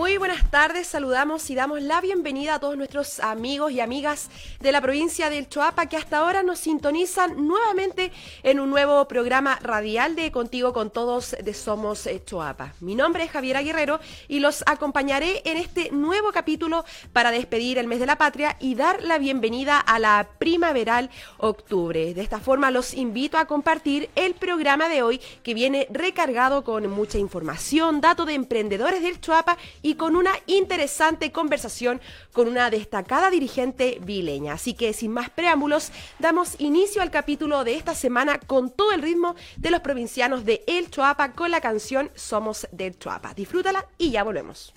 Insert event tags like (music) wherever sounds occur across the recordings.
Muy buenas tardes, saludamos y damos la bienvenida a todos nuestros amigos y amigas de la provincia del Choapa que hasta ahora nos sintonizan nuevamente en un nuevo programa radial de Contigo con Todos de Somos eh, Choapa. Mi nombre es Javiera Guerrero y los acompañaré en este nuevo capítulo para despedir el mes de la patria y dar la bienvenida a la primaveral octubre. De esta forma los invito a compartir el programa de hoy que viene recargado con mucha información, datos de emprendedores del Choapa y con una interesante conversación con una destacada dirigente vileña. Así que sin más preámbulos, damos inicio al capítulo de esta semana con todo el ritmo de los provincianos de El Choapa con la canción Somos del Choapa. Disfrútala y ya volvemos.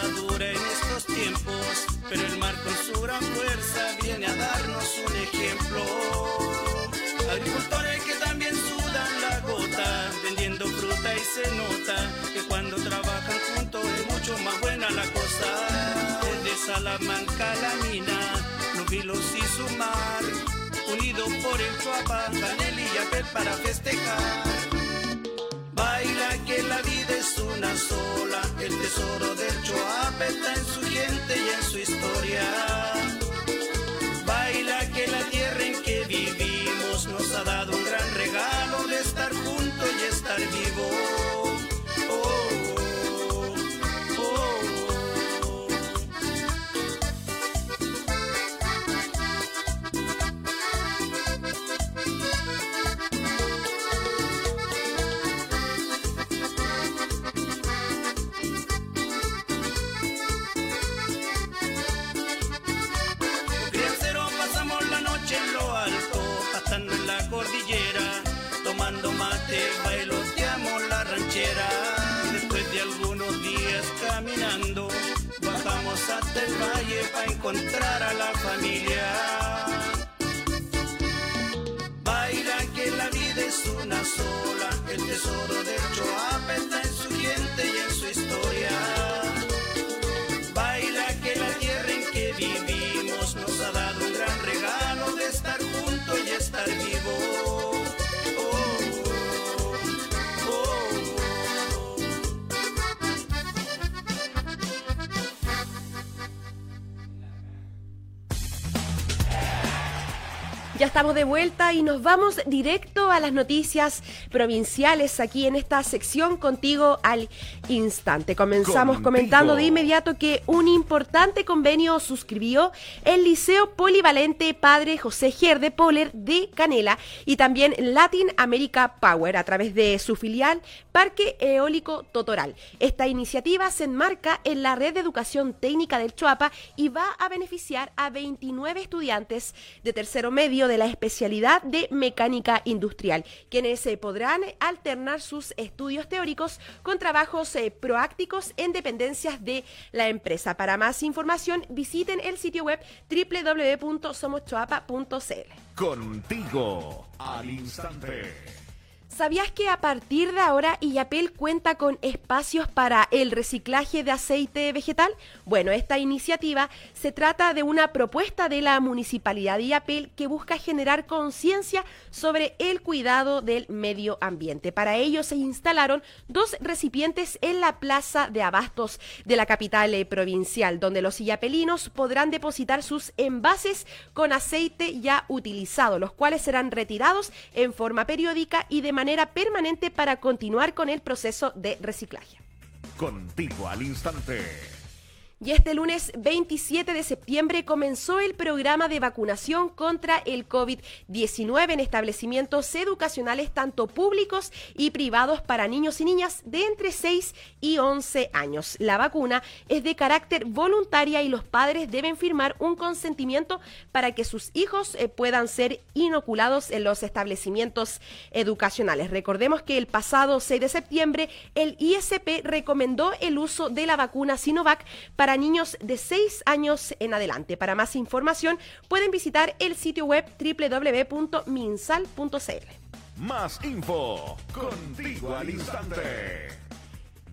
Dura en estos tiempos, pero el mar con su gran fuerza viene a darnos un ejemplo. Agricultores que también sudan la gota, vendiendo fruta y se nota que cuando trabajan juntos es mucho más buena la cosa. Desde Salamanca la mina, los vilos y su mar, unidos por el Chuapa, Canel y Yapel para festejar que la vida una sola. El tesoro del Choapa está en su gente y en su historia. Baila que la tierra en que vivimos nos ha dado ranchera. Después de algunos días caminando, bajamos hasta el valle para encontrar a la familia. Baila que la vida es una sola, el tesoro de Choapa Ya estamos de vuelta y nos vamos directo a las noticias provinciales aquí en esta sección contigo al instante. Comenzamos comentando de inmediato que un importante convenio suscribió el Liceo Polivalente Padre José Gerde Poller de Canela y también Latin America Power a través de su filial Parque Eólico Totoral. Esta iniciativa se enmarca en la red de educación técnica del Chuapa y va a beneficiar a 29 estudiantes de tercero medio de la especialidad de mecánica industrial, quienes se eh, alternar sus estudios teóricos con trabajos eh, en dependencias de la empresa. Para más información, visiten el sitio web www.somoschoapa.cl. Contigo al instante. ¿Sabías que a partir de ahora Illapel cuenta con espacios para el reciclaje de aceite vegetal? Bueno, esta iniciativa se trata de una propuesta de la Municipalidad de Illapel que busca generar conciencia sobre el cuidado del medio ambiente. Para ello se instalaron dos recipientes en la plaza de abastos de la capital eh, provincial, donde los illapelinos podrán depositar sus envases con aceite ya utilizado, los cuales serán retirados en forma periódica y de manera manera permanente para continuar con el proceso de reciclaje. Contigo al instante. Y este lunes 27 de septiembre comenzó el programa de vacunación contra el COVID-19 en establecimientos educacionales tanto públicos y privados para niños y niñas de entre 6 y 11 años. La vacuna es de carácter voluntaria y los padres deben firmar un consentimiento para que sus hijos eh, puedan ser inoculados en los establecimientos educacionales. Recordemos que el pasado 6 de septiembre el ISP recomendó el uso de la vacuna Sinovac para niños de 6 años en adelante. Para más información pueden visitar el sitio web www.minsal.cl. Más info, contigo al instante.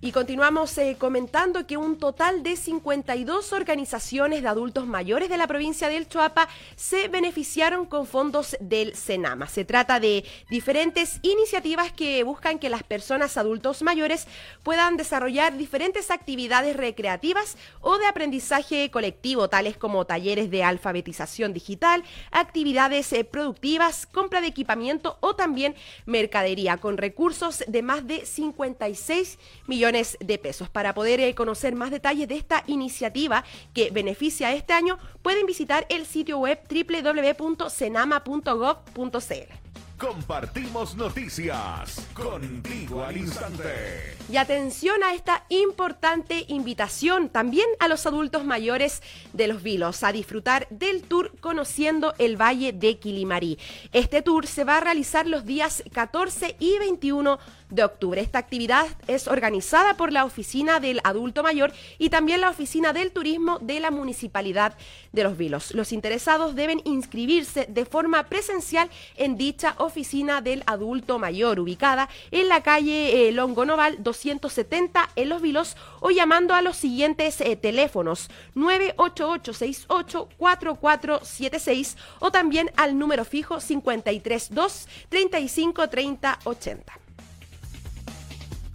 Y continuamos eh, comentando que un total de 52 organizaciones de adultos mayores de la provincia del Choapa se beneficiaron con fondos del Senama. Se trata de diferentes iniciativas que buscan que las personas adultos mayores puedan desarrollar diferentes actividades recreativas o de aprendizaje colectivo, tales como talleres de alfabetización digital, actividades eh, productivas, compra de equipamiento o también mercadería, con recursos de más de 56 millones de pesos. Para poder eh, conocer más detalles de esta iniciativa que beneficia este año, pueden visitar el sitio web www.senama.gov.cl. Compartimos noticias contigo al instante. Y atención a esta importante invitación también a los adultos mayores de los Vilos a disfrutar del tour Conociendo el Valle de Quilimarí. Este tour se va a realizar los días 14 y 21 de octubre. Esta actividad es organizada por la Oficina del Adulto Mayor y también la Oficina del Turismo de la Municipalidad de Los Vilos. Los interesados deben inscribirse de forma presencial en dicha Oficina del Adulto Mayor, ubicada en la calle eh, Longonoval 270 en Los Vilos o llamando a los siguientes eh, teléfonos 988684476 o también al número fijo 532 353080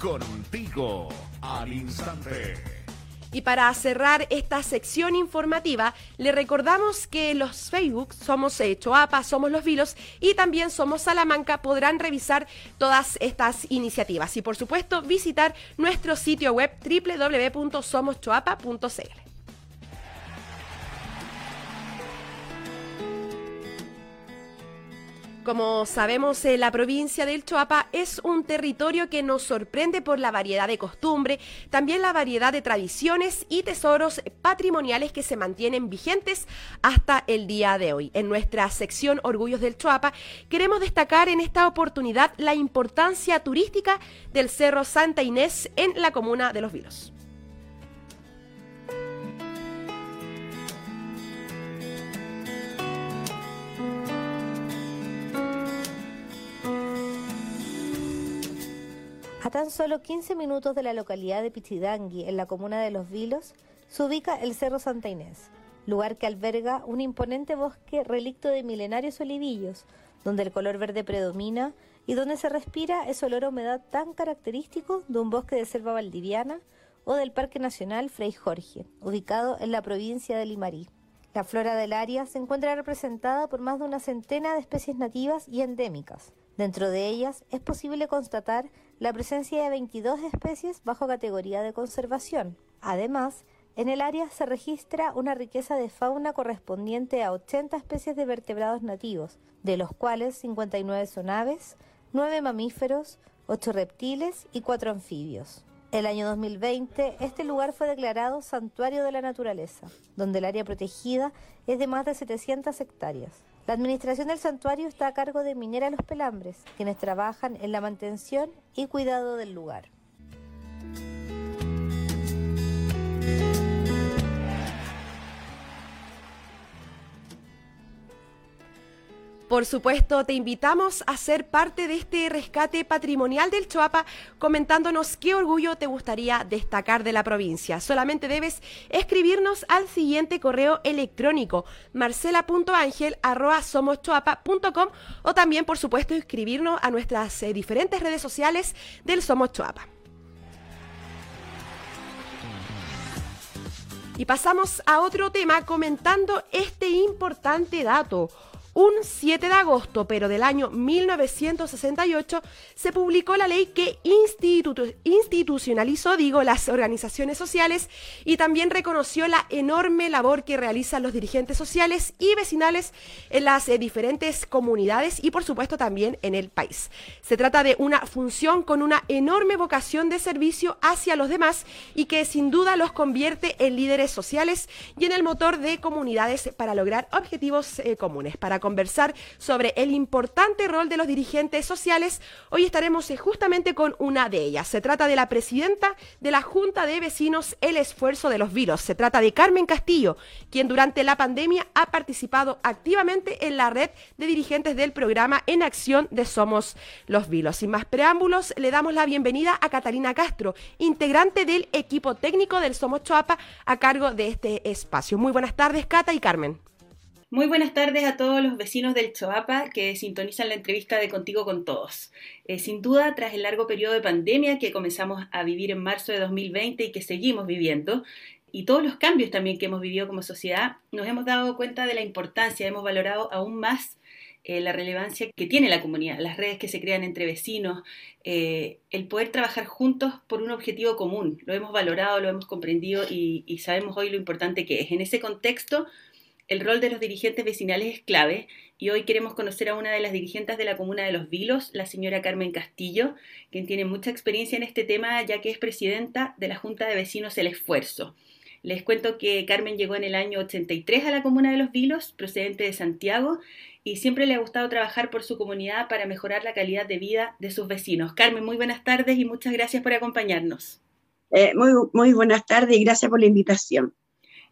Contigo al instante. Y para cerrar esta sección informativa, le recordamos que los Facebook Somos Choapa, Somos Los Vilos y también Somos Salamanca podrán revisar todas estas iniciativas y por supuesto visitar nuestro sitio web www.somoschoapa.cl. Como sabemos, eh, la provincia del Choapa es un territorio que nos sorprende por la variedad de costumbre, también la variedad de tradiciones y tesoros patrimoniales que se mantienen vigentes hasta el día de hoy. En nuestra sección Orgullos del Choapa queremos destacar en esta oportunidad la importancia turística del Cerro Santa Inés en la comuna de Los Vilos. A tan solo 15 minutos de la localidad de Pichidangui, en la comuna de Los Vilos, se ubica el Cerro Santa Inés, lugar que alberga un imponente bosque relicto de milenarios olivillos, donde el color verde predomina y donde se respira ese olor a humedad tan característico de un bosque de selva valdiviana o del Parque Nacional Frei Jorge, ubicado en la provincia de Limarí. La flora del área se encuentra representada por más de una centena de especies nativas y endémicas. Dentro de ellas es posible constatar la presencia de 22 especies bajo categoría de conservación. Además, en el área se registra una riqueza de fauna correspondiente a 80 especies de vertebrados nativos, de los cuales 59 son aves, 9 mamíferos, 8 reptiles y 4 anfibios. El año 2020, este lugar fue declarado Santuario de la Naturaleza, donde el área protegida es de más de 700 hectáreas. La administración del santuario está a cargo de Minera Los Pelambres, quienes trabajan en la mantención y cuidado del lugar. Por supuesto, te invitamos a ser parte de este rescate patrimonial del Choapa comentándonos qué orgullo te gustaría destacar de la provincia. Solamente debes escribirnos al siguiente correo electrónico marcela.angel.com o también, por supuesto, inscribirnos a nuestras eh, diferentes redes sociales del Somos Choapa. Y pasamos a otro tema comentando este importante dato. Un 7 de agosto, pero del año 1968, se publicó la ley que institucionalizó, digo, las organizaciones sociales y también reconoció la enorme labor que realizan los dirigentes sociales y vecinales en las eh, diferentes comunidades y, por supuesto, también en el país. Se trata de una función con una enorme vocación de servicio hacia los demás y que sin duda los convierte en líderes sociales y en el motor de comunidades para lograr objetivos eh, comunes. Para conversar sobre el importante rol de los dirigentes sociales, hoy estaremos eh, justamente con una de ellas. Se trata de la presidenta de la Junta de Vecinos El Esfuerzo de los Vilos. Se trata de Carmen Castillo, quien durante la pandemia ha participado activamente en la red de dirigentes del programa En Acción de Somos los Vilos. Sin más preámbulos, le damos la bienvenida a Catalina Castro, integrante del equipo técnico del Somos Choapa a cargo de este espacio. Muy buenas tardes, Cata y Carmen. Muy buenas tardes a todos los vecinos del Choapa que sintonizan la entrevista de Contigo con Todos. Eh, sin duda, tras el largo periodo de pandemia que comenzamos a vivir en marzo de 2020 y que seguimos viviendo, y todos los cambios también que hemos vivido como sociedad, nos hemos dado cuenta de la importancia, hemos valorado aún más eh, la relevancia que tiene la comunidad, las redes que se crean entre vecinos, eh, el poder trabajar juntos por un objetivo común. Lo hemos valorado, lo hemos comprendido y, y sabemos hoy lo importante que es. En ese contexto, el rol de los dirigentes vecinales es clave y hoy queremos conocer a una de las dirigentes de la comuna de Los Vilos, la señora Carmen Castillo, quien tiene mucha experiencia en este tema ya que es presidenta de la Junta de Vecinos El Esfuerzo. Les cuento que Carmen llegó en el año 83 a la comuna de Los Vilos, procedente de Santiago, y siempre le ha gustado trabajar por su comunidad para mejorar la calidad de vida de sus vecinos. Carmen, muy buenas tardes y muchas gracias por acompañarnos. Eh, muy, muy buenas tardes y gracias por la invitación.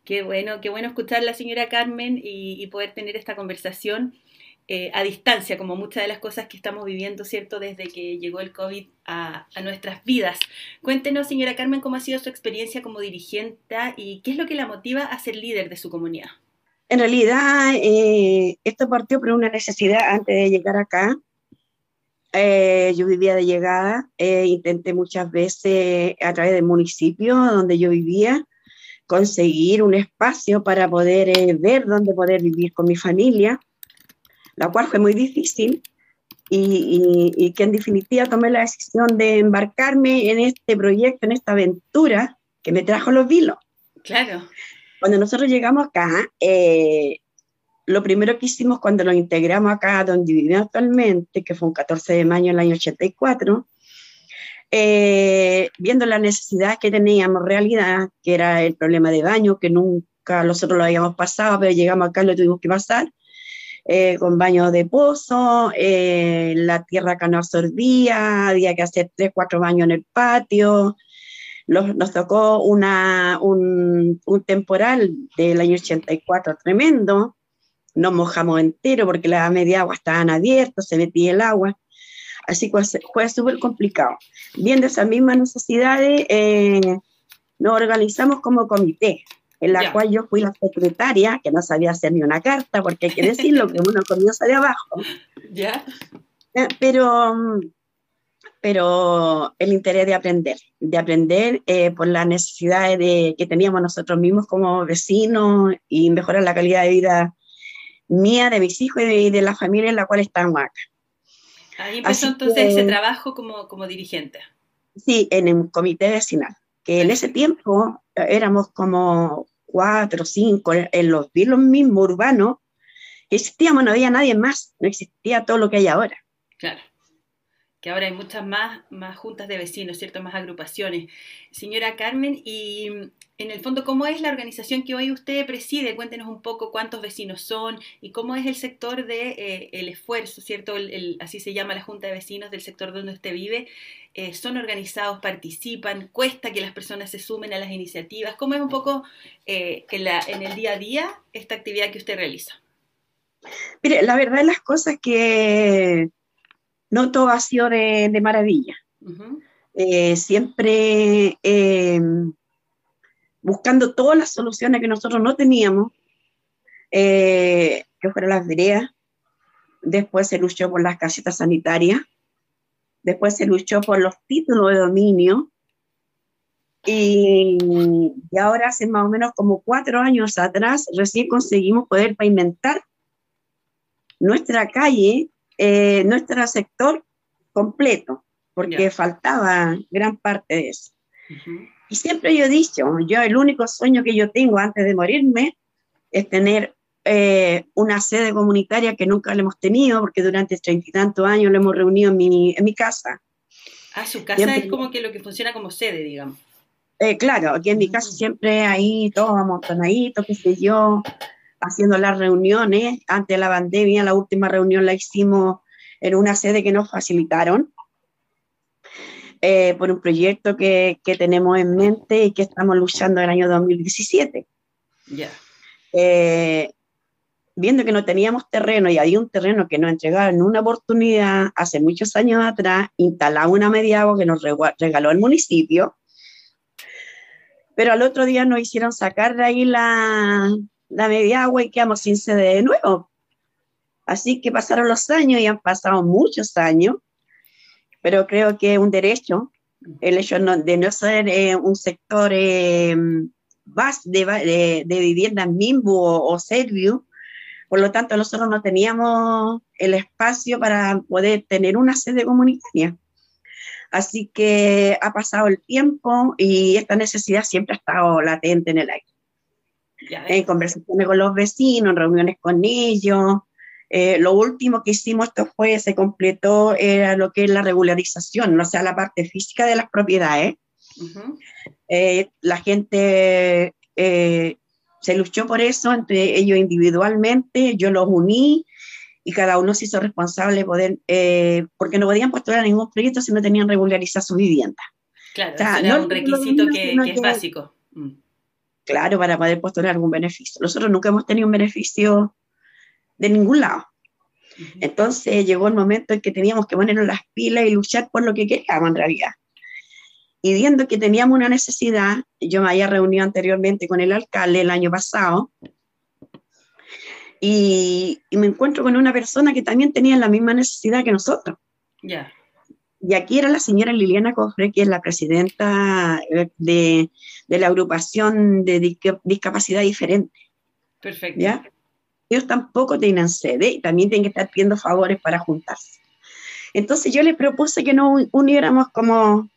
Qué bueno, qué bueno escuchar la señora Carmen y, poder tener esta conversación eh, a distancia, como muchas de las cosas que estamos viviendo, ¿cierto? Desde que llegó el COVID a, nuestras vidas. Cuéntenos, señora Carmen, cómo ha sido su experiencia como dirigente y qué es lo que la motiva a ser líder de su comunidad. En realidad, eh, esto partió por una necesidad antes de llegar acá. Eh, yo vivía de llegada, intenté muchas veces a través del municipio donde yo vivía conseguir un espacio para poder ver dónde poder vivir con mi familia, la cual fue muy difícil y, y, que en definitiva tomé la decisión de embarcarme en este proyecto, en esta aventura que me trajo los vilos. Claro. Cuando nosotros llegamos acá, eh, lo primero que hicimos cuando nos integramos acá, donde vivimos actualmente, que fue un 14 de mayo del año 84, eh, viendo la necesidad que teníamos realidad, que era el problema de baño, que nunca nosotros lo habíamos pasado, pero llegamos acá y lo tuvimos que pasar, eh, con baño de pozo, la tierra que no absorbía, había que hacer tres, cuatro baños en el patio, nos tocó una, un, un, temporal del año 84 tremendo, nos mojamos entero porque las media agua estaban abiertas, se metía el agua, así que fue súper complicado. Viendo esas mismas necesidades, eh, nos organizamos como comité, en la cual yo fui la secretaria, que no sabía hacer ni una carta, porque hay que decirlo, que uno comienza de abajo. ¿Ya? Eh, pero pero el interés de aprender, de aprender eh, por las necesidades de, que teníamos nosotros mismos como vecinos y mejorar la calidad de vida mía, de mis hijos y de, la familia en la cual estamos acá. Ahí empezó entonces ese trabajo como, como dirigente. Sí, en un comité vecinal, que en ese tiempo eh, éramos como cuatro, cinco, en los vilos mismos urbanos, existíamos, no había nadie más, no existía todo lo que hay ahora. Claro que ahora hay muchas más, más juntas de vecinos, ¿cierto? Más agrupaciones. Señora Carmen, y en el fondo, ¿cómo es la organización que hoy usted preside? Cuéntenos un poco cuántos vecinos son y cómo es el sector de eh, esfuerzo, ¿cierto? Así se llama la junta de vecinos del sector donde usted vive. Eh, ¿Son organizados, participan? ¿Cuesta que las personas se sumen a las iniciativas? ¿Cómo es un poco eh, en, la, en el día a día esta actividad que usted realiza? Mire, la verdad de las cosas que no todo ha sido de, maravilla. Eh, siempre eh, buscando todas las soluciones que nosotros no teníamos, eh, que fueron las veredas, después se luchó por las casetas sanitarias, después se luchó por los títulos de dominio, y, y, ahora hace más o menos como cuatro años atrás recién conseguimos poder pavimentar nuestra calle, eh, nuestro sector completo, porque faltaba gran parte de eso. Y siempre yo he dicho, yo el único sueño que yo tengo antes de morirme es tener eh, una sede comunitaria que nunca la hemos tenido, porque durante treinta y tantos años lo hemos reunido en mi, en mi casa. Ah, su casa es como que lo que funciona como sede, digamos. Eh, claro, aquí en mi casa mm. siempre ahí, todos amontonaditos, qué sé yo, haciendo las reuniones. Antes de la pandemia, la última reunión la hicimos en una sede que nos facilitaron. Eh, por un proyecto que, que, tenemos en mente y que estamos luchando en el año 2017. Ya. Eh, viendo que no teníamos terreno y había un terreno que nos entregaron en una oportunidad hace muchos años atrás, instalaba una media agua que nos regaló el municipio, pero al otro día nos hicieron sacar de ahí la, la media agua y quedamos sin sede de nuevo. Así que pasaron los años y han pasado muchos años pero creo que es un derecho el hecho de no ser eh, un sector eh, de, de, vivienda MIMBU o, o por lo tanto nosotros no teníamos el espacio para poder tener una sede comunitaria. Así que ha pasado el tiempo y esta necesidad siempre ha estado latente en el aire. En conversaciones con los vecinos, en reuniones con ellos, eh, lo último que hicimos esto fue, se completó, era lo que es la regularización, o sea, la parte física de las propiedades. Eh, la gente eh, se luchó por eso, entre ellos individualmente, yo los uní y cada uno se hizo responsable de poder, porque no podían postular ningún proyecto si no tenían regularizar su vivienda. Claro, era un requisito que, es básico. Mm. Claro, para poder postular algún beneficio. Nosotros nunca hemos tenido un beneficio de ningún lado. Entonces llegó el momento en que teníamos que ponernos las pilas y luchar por lo que queríamos en realidad. Y viendo que teníamos una necesidad, yo me había reunido anteriormente con el alcalde el año pasado, y, me encuentro con una persona que también tenía la misma necesidad que nosotros. Ya. Y aquí era la señora Liliana Cofre, que es la presidenta eh, de, de la agrupación de discapacidad diferente. Perfecto. ¿Ya? ellos tampoco tienen sede y también tienen que estar pidiendo favores para juntarse. Entonces yo les propuse que nos uniéramos como,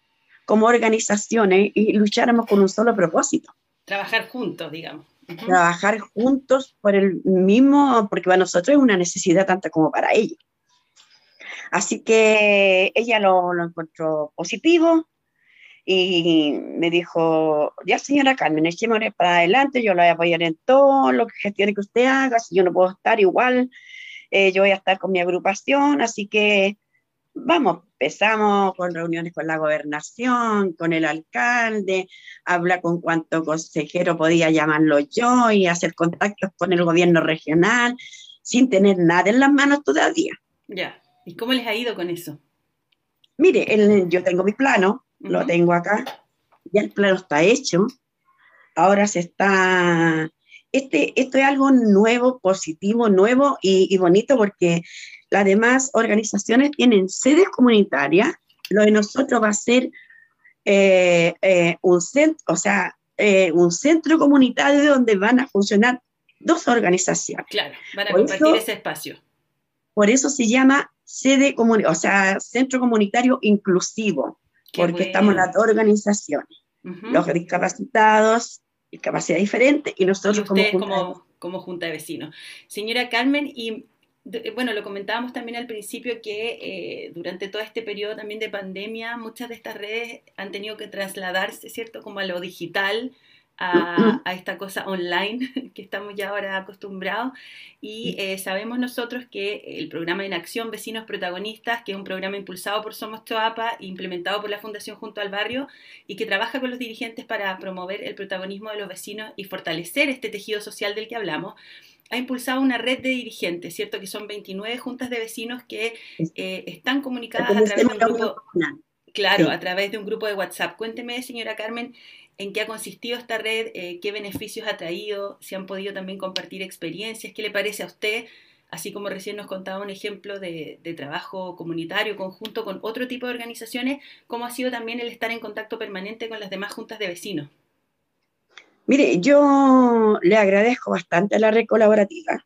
como organizaciones y lucháramos con un solo propósito. Trabajar juntos, digamos. Trabajar juntos por el mismo, porque para nosotros es una necesidad tanto como para ellos. Así que ella lo, lo encontró positivo, y me dijo, ya señora Carmen, echémosle para adelante, yo la voy a apoyar en todo lo que gestione que usted haga, si yo no puedo estar igual, eh, yo voy a estar con mi agrupación, así que vamos, empezamos con reuniones con la gobernación, con el alcalde, habla con cuánto consejero podía llamarlo yo y hacer contactos con el gobierno regional, sin tener nada en las manos todavía. Ya, ¿y cómo les ha ido con eso? Mire, yo tengo mi plano, lo tengo acá, ya el plano está hecho, ahora se está, este, esto es algo nuevo, positivo, nuevo y, bonito porque las demás organizaciones tienen sedes comunitarias, lo de nosotros va a ser eh, eh, un centro, o sea, eh, un centro comunitario donde van a funcionar dos organizaciones. Claro, van a compartir ese espacio. Por eso se llama sede o sea, centro comunitario inclusivo porque estamos las dos organizaciones, los discapacitados, discapacidad diferente, y nosotros como, junta como, Junta de Vecinos. Señora Carmen, y bueno, lo comentábamos también al principio que eh, durante todo este periodo también de pandemia, muchas de estas redes han tenido que trasladarse, ¿cierto?, como a lo digital, (clears throat) a, esta cosa online (laughs) que estamos ya ahora acostumbrados y eh, sabemos nosotros que el programa de Acción Vecinos Protagonistas, que es un programa impulsado por Somos Choapa, implementado por la Fundación Junto al Barrio y que trabaja con los dirigentes para promover el protagonismo de los vecinos y fortalecer este tejido social del que hablamos, ha impulsado una red de dirigentes, ¿cierto? Que son 29 juntas de vecinos que eh, están comunicadas a través de un grupo... Claro, a través de un grupo de WhatsApp. Cuénteme, señora Carmen, en qué ha consistido esta red, eh, qué beneficios ha traído, si han podido también compartir experiencias, qué le parece a usted, así como recién nos contaba un ejemplo de, trabajo comunitario conjunto con otro tipo de organizaciones, cómo ha sido también el estar en contacto permanente con las demás juntas de vecinos. Mire, yo le agradezco bastante a la red colaborativa.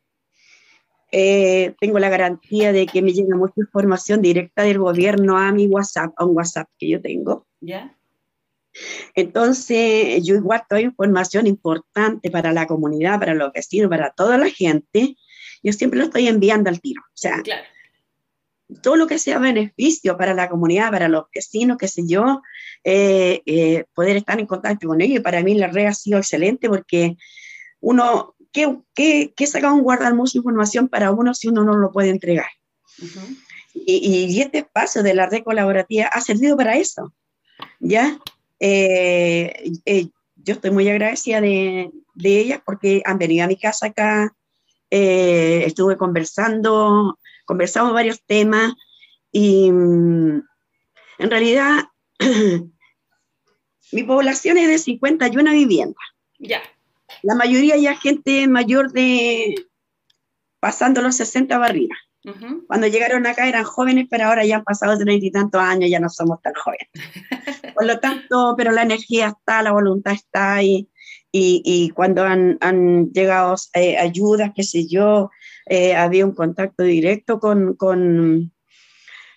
eh, tengo la garantía de que me llega mucha información directa del gobierno a mi WhatsApp, a un WhatsApp que yo tengo. ¿Ya? Entonces, yo igual doy información importante para la comunidad, para los vecinos, para toda la gente. Yo siempre lo estoy enviando al tiro. O sea, Claro. todo lo que sea beneficio para la comunidad, para los vecinos, qué sé yo, eh, eh, poder estar en contacto con ellos. Y para mí la red ha sido excelente porque uno, ¿qué, qué, qué saca un guardar mucha información para uno si uno no lo puede entregar? Y, y este espacio de la red colaborativa ha servido para eso, ¿ya? Eh, eh, yo estoy muy agradecida de, de ellas porque han venido a mi casa acá, eh, estuve conversando, conversamos varios temas y mm, en realidad (clears throat) mi población es de 51 viviendas. Ya. La mayoría ya gente mayor de pasando los 60 para arriba. Ujú. Cuando llegaron acá eran jóvenes, pero ahora ya han pasado treinta y tantos años, ya no somos tan jóvenes. (laughs) Por lo tanto, pero la energía está, la voluntad está y, y, y cuando han, han llegado eh, ayudas, qué sé yo, eh, había un contacto directo con, con,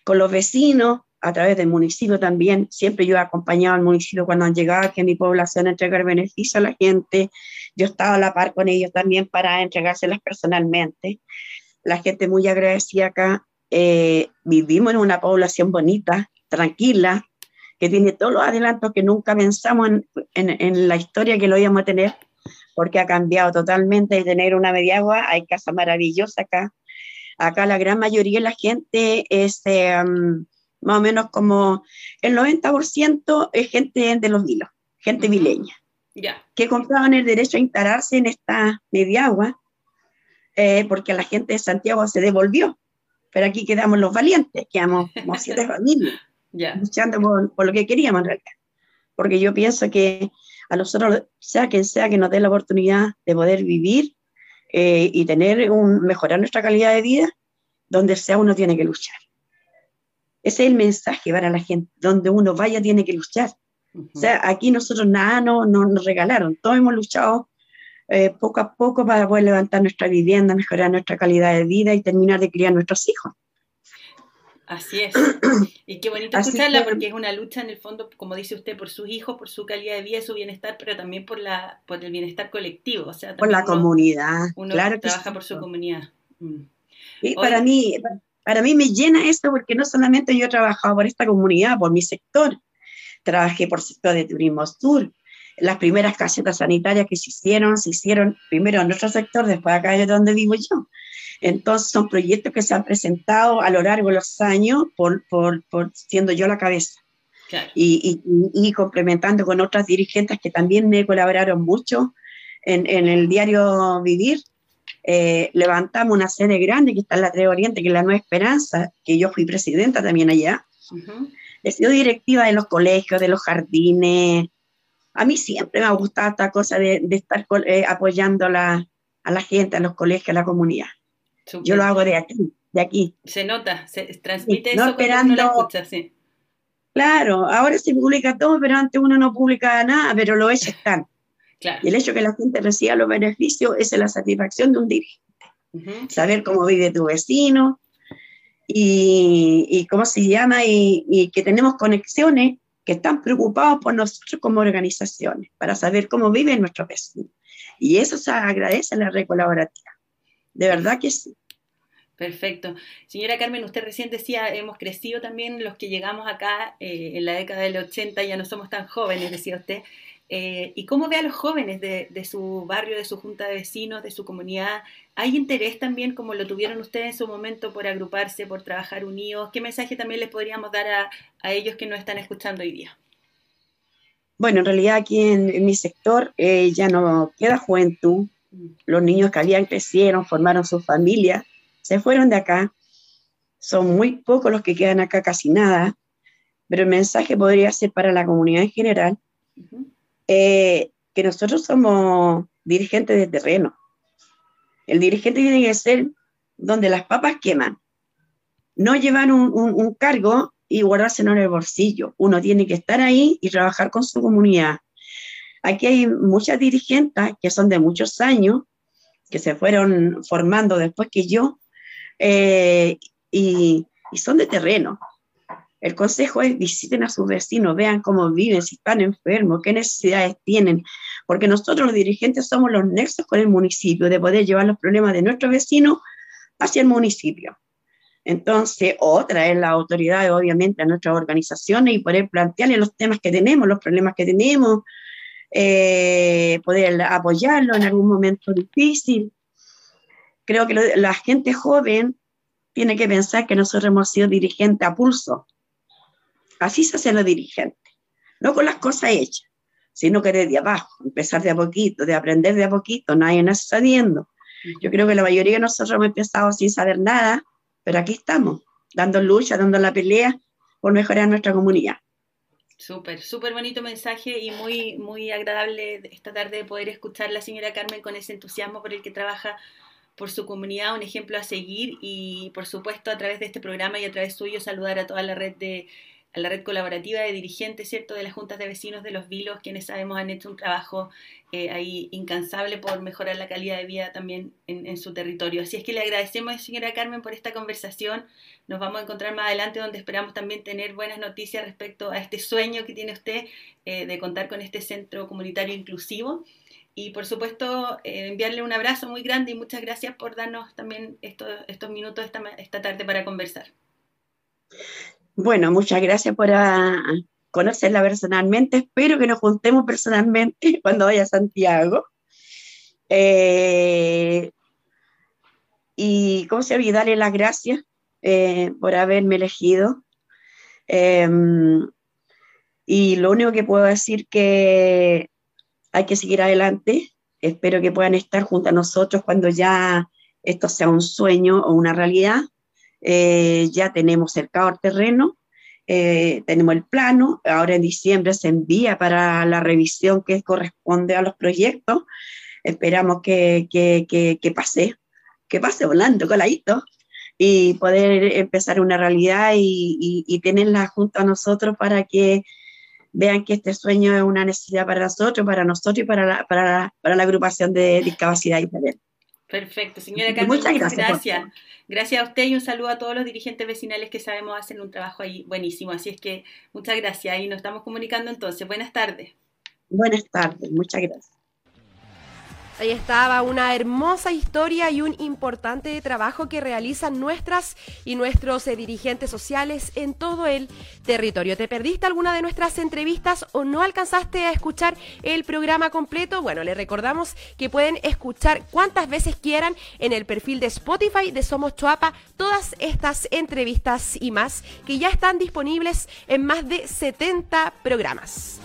con los vecinos a través del municipio también. Siempre yo he acompañado al municipio cuando han llegado aquí a mi población a entregar beneficios a la gente. Yo estaba a la par con ellos también para entregárselas personalmente la gente muy agradecida acá. Eh, vivimos en una población bonita, tranquila, que tiene todos los adelantos que nunca pensamos en, en, en la historia que lo íbamos a tener, porque ha cambiado totalmente de tener una media agua, hay casa maravillosa acá. Acá la gran mayoría de la gente es eh, um, más o menos como el 90% es gente de los vilos, gente vileña Ya. que compraban el derecho a instalarse en esta media agua, eh, porque la gente de Santiago se devolvió. Pero aquí quedamos los valientes, quedamos como siete (laughs) familias, Ya. luchando por, por lo que queríamos en realidad. Porque yo pienso que a nosotros, sea quien sea que nos dé la oportunidad de poder vivir eh, y tener un, mejorar nuestra calidad de vida, donde sea uno tiene que luchar. Ese es el mensaje para la gente, donde uno vaya tiene que luchar. Ujú. O sea, aquí nosotros nada no, no nos regalaron, todos hemos luchado eh, poco a poco para poder levantar nuestra vivienda, mejorar nuestra calidad de vida y terminar de criar nuestros hijos. Así es. (coughs) Y qué bonito Así escucharla que- porque es una lucha en el fondo, como dice usted, por sus hijos, por su calidad de vida su bienestar, pero también por la por el bienestar colectivo. O sea, Por la uno- comunidad, Uno claro que trabaja sí. por su comunidad. Mm. Y para mí, para mí me llena esto porque no solamente yo he trabajado por esta comunidad, por mi sector, trabajé por sector de turismo sur. Las primeras casetas sanitarias que se hicieron, se hicieron primero en nuestro sector, después acá es donde vivo yo. Entonces son proyectos que se han presentado a lo largo de los años por, por, por siendo yo la cabeza. Claro. y, y- y complementando con otras dirigentes que también me colaboraron mucho en, en el diario Vivir. eh, levantamos una sede grande que está en la Tres Oriente, que es la Nueva Esperanza, que yo fui presidenta también allá. He sido directiva de los colegios, de los jardines. A mí siempre me ha gustado esta cosa de, de estar eh, apoyando a la, a la gente, a los colegios, a la comunidad. Yo lo hago de aquí, de aquí. Se nota, se transmite Sí, eso no cuando uno esperando- escucha, sí. Claro, ahora se publica todo, pero antes uno no publicaba nada, pero los hechos están. (laughs) Claro. Y el hecho de que la gente reciba los beneficios es la satisfacción de un dirigente. Saber cómo vive tu vecino y, y cómo se llama y, y que tenemos conexiones que están preocupados por nosotros como organizaciones para saber cómo vive nuestro vecino. Y eso se agradece en la red colaborativa. De verdad que sí. Perfecto. Señora Carmen, usted recién decía, hemos crecido también los que llegamos acá eh, en la década del 80, ya no somos tan jóvenes, decía usted. Eh, ¿Y cómo ve a los jóvenes de, de su barrio, de su junta de vecinos, de su comunidad? ¿Hay interés también, como lo tuvieron ustedes en su momento, por agruparse, por trabajar unidos? ¿Qué mensaje también les podríamos dar a, a ellos que nos están escuchando hoy día? Bueno, en realidad aquí en, en mi sector eh, ya no queda juventud. Los niños que habían crecieron, formaron sus familias, se fueron de acá. Son muy pocos los que quedan acá, casi nada. Pero el mensaje podría ser para la comunidad en general. Eh, que nosotros somos dirigentes de terreno. El dirigente tiene que ser donde las papas queman. No llevar un, cargo y guardárselo en el bolsillo. Uno tiene que estar ahí y trabajar con su comunidad. Aquí hay muchas dirigentes que son de muchos años, que se fueron formando después que yo, eh, y son de terreno. El consejo es visiten a sus vecinos, vean cómo viven, si están enfermos, qué necesidades tienen, porque nosotros los dirigentes somos los nexos con el municipio, de poder llevar los problemas de nuestros vecinos hacia el municipio. Entonces, otra es la autoridad, obviamente, a nuestras organizaciones y poder plantearle los temas que tenemos, los problemas que tenemos, eh, poder apoyarlo en algún momento difícil. Creo que la gente joven tiene que pensar que nosotros hemos sido dirigentes a pulso. Así se hacen los dirigentes, no con las cosas hechas, sino que desde abajo, empezar de a poquito, de aprender de a poquito, nadie nace sabiendo. Yo creo que la mayoría de nosotros hemos empezado sin saber nada, pero aquí estamos, dando lucha, dando la pelea por mejorar nuestra comunidad. Súper, súper bonito mensaje y muy, muy agradable esta tarde poder escuchar a la señora Carmen con ese entusiasmo por el que trabaja por su comunidad, un ejemplo a seguir y por supuesto a través de este programa y a través suyo saludar a toda la red de a la red colaborativa de dirigentes, ¿cierto?, de las juntas de vecinos de los Vilos, quienes sabemos han hecho un trabajo eh, ahí incansable por mejorar la calidad de vida también en, su territorio. Así es que le agradecemos, señora Carmen, por esta conversación. Nos vamos a encontrar más adelante donde esperamos también tener buenas noticias respecto a este sueño que tiene usted eh, de contar con este centro comunitario inclusivo. Y por supuesto, eh, enviarle un abrazo muy grande y muchas gracias por darnos también estos, minutos esta tarde para conversar. Bueno, muchas gracias por ah, conocerla personalmente. Espero que nos juntemos personalmente (laughs) cuando vaya a Santiago. Eh, y, ¿cómo se olvida? Darle las gracias eh, por haberme elegido. Em, y lo único que puedo decir que hay que seguir adelante. Espero que puedan estar junto a nosotros cuando ya esto sea un sueño o una realidad. Eh, ya tenemos cercado el terreno, eh, tenemos el plano, ahora en diciembre se envía para la revisión que corresponde a los proyectos, esperamos que, que, que, pase, que pase volando, coladito, y poder empezar una realidad y, y, tenerla junto a nosotros para que vean que este sueño es una necesidad para nosotros, para nosotros y para la, para para la agrupación de discapacidad y talento. Perfecto, señora Carmen, muchas gracias. gracias. a usted y un saludo a todos los dirigentes vecinales que sabemos hacen un trabajo ahí buenísimo. Así es que muchas gracias y nos estamos comunicando entonces. Buenas tardes. Buenas tardes, muchas gracias. Ahí estaba una hermosa historia y un importante trabajo que realizan nuestras y nuestros eh, dirigentes sociales en todo el territorio. ¿Te perdiste alguna de nuestras entrevistas o no alcanzaste a escuchar el programa completo? Bueno, les recordamos que pueden escuchar cuantas veces quieran en el perfil de Spotify de Somos Chuapa todas estas entrevistas y más que ya están disponibles en más de 70 programas.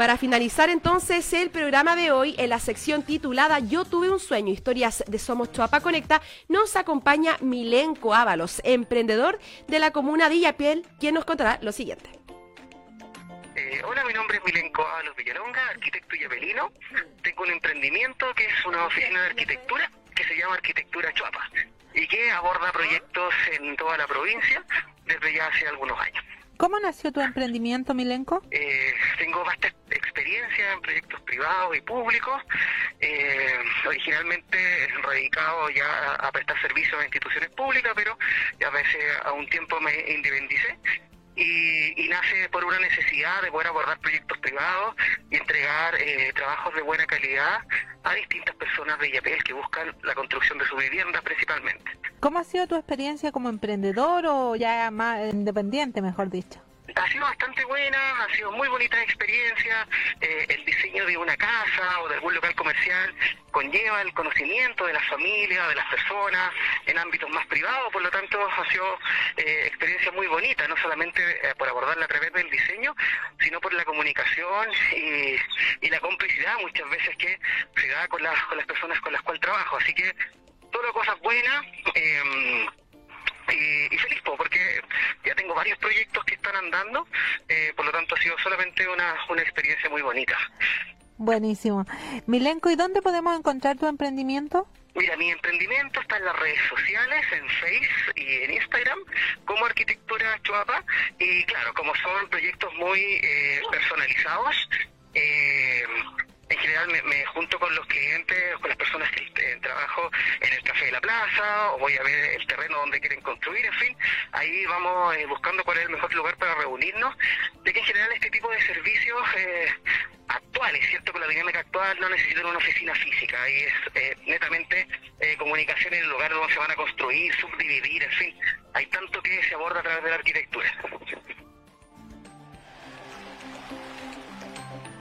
Para finalizar entonces el programa de hoy, en la sección titulada Yo tuve un sueño, historias de Somos Chuapa Conecta, nos acompaña Milenco Ábalos, emprendedor de la comuna de Illapiel, quien nos contará lo siguiente. Eh, hola, mi nombre es Milenco Ábalos Villalonga, arquitecto yapelino. Tengo un emprendimiento que es una oficina de arquitectura que se llama Arquitectura Chuapa y que aborda proyectos en toda la provincia desde ya hace algunos años. ¿Cómo nació tu emprendimiento, Milenco? Eh, tengo bastante experiencia en proyectos privados y públicos, eh, originalmente radicado ya a prestar servicios a instituciones públicas, pero ya veces a un tiempo me independicé y, nace por una necesidad de poder abordar proyectos privados y entregar eh, trabajos de buena calidad a distintas personas de IAPEL que buscan la construcción de su vivienda principalmente. ¿Cómo ha sido tu experiencia como emprendedor o ya más independiente, mejor dicho? Ha sido bastante buena, ha sido muy bonita experiencia. Eh, el diseño de una casa o de algún local comercial conlleva el conocimiento de la familia, de las personas, en ámbitos más privados, por lo tanto ha sido eh, experiencia muy bonita, no solamente eh, por abordarla a través del diseño, sino por la comunicación y, y la complicidad muchas veces que se da con las, con las personas con las cuales trabajo. Así que todo cosas buenas. Eh, y, feliz porque ya tengo varios proyectos que están andando, eh, por lo tanto ha sido solamente una, una experiencia muy bonita. Buenísimo. Milenko, ¿y dónde podemos encontrar tu emprendimiento? Mira, mi emprendimiento está en las redes sociales, en Facebook y en Instagram, como Arquitectura Chuapa. Y claro, como son proyectos muy eh, personalizados, eh, en general me, junto con los clientes, con las personas que trabajan trabajo en el Café de la Plaza, o voy a ver el terreno donde quieren construir, en fin, ahí vamos eh, buscando cuál es el mejor lugar para reunirnos, de que en general este tipo de servicios eh, actuales, ¿cierto? Con la dinámica actual no necesitan una oficina física, ahí es eh, netamente eh, comunicación en el lugar donde se van a construir, subdividir, en fin, hay tanto que se aborda a través de la arquitectura.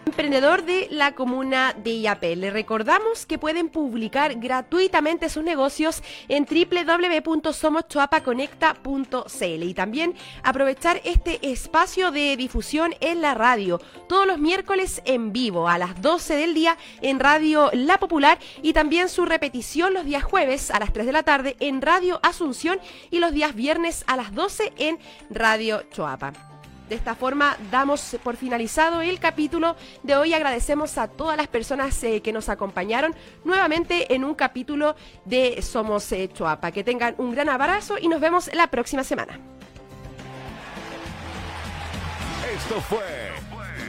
Emprendedor de la comuna de Iapé. Le recordamos que pueden publicar gratuitamente sus negocios en www.somoschoapaconecta.cl y también aprovechar este espacio de difusión en la radio todos los miércoles en vivo a las 12 del día en Radio La Popular y también su repetición los días jueves a las 3 de la tarde en Radio Asunción y los días viernes a las 12 en Radio Choapa. De esta forma damos por finalizado el capítulo de hoy. Agradecemos a todas las personas eh, que nos acompañaron nuevamente en un capítulo de Somos eh. Que tengan un gran abrazo y nos vemos la próxima semana. Esto fue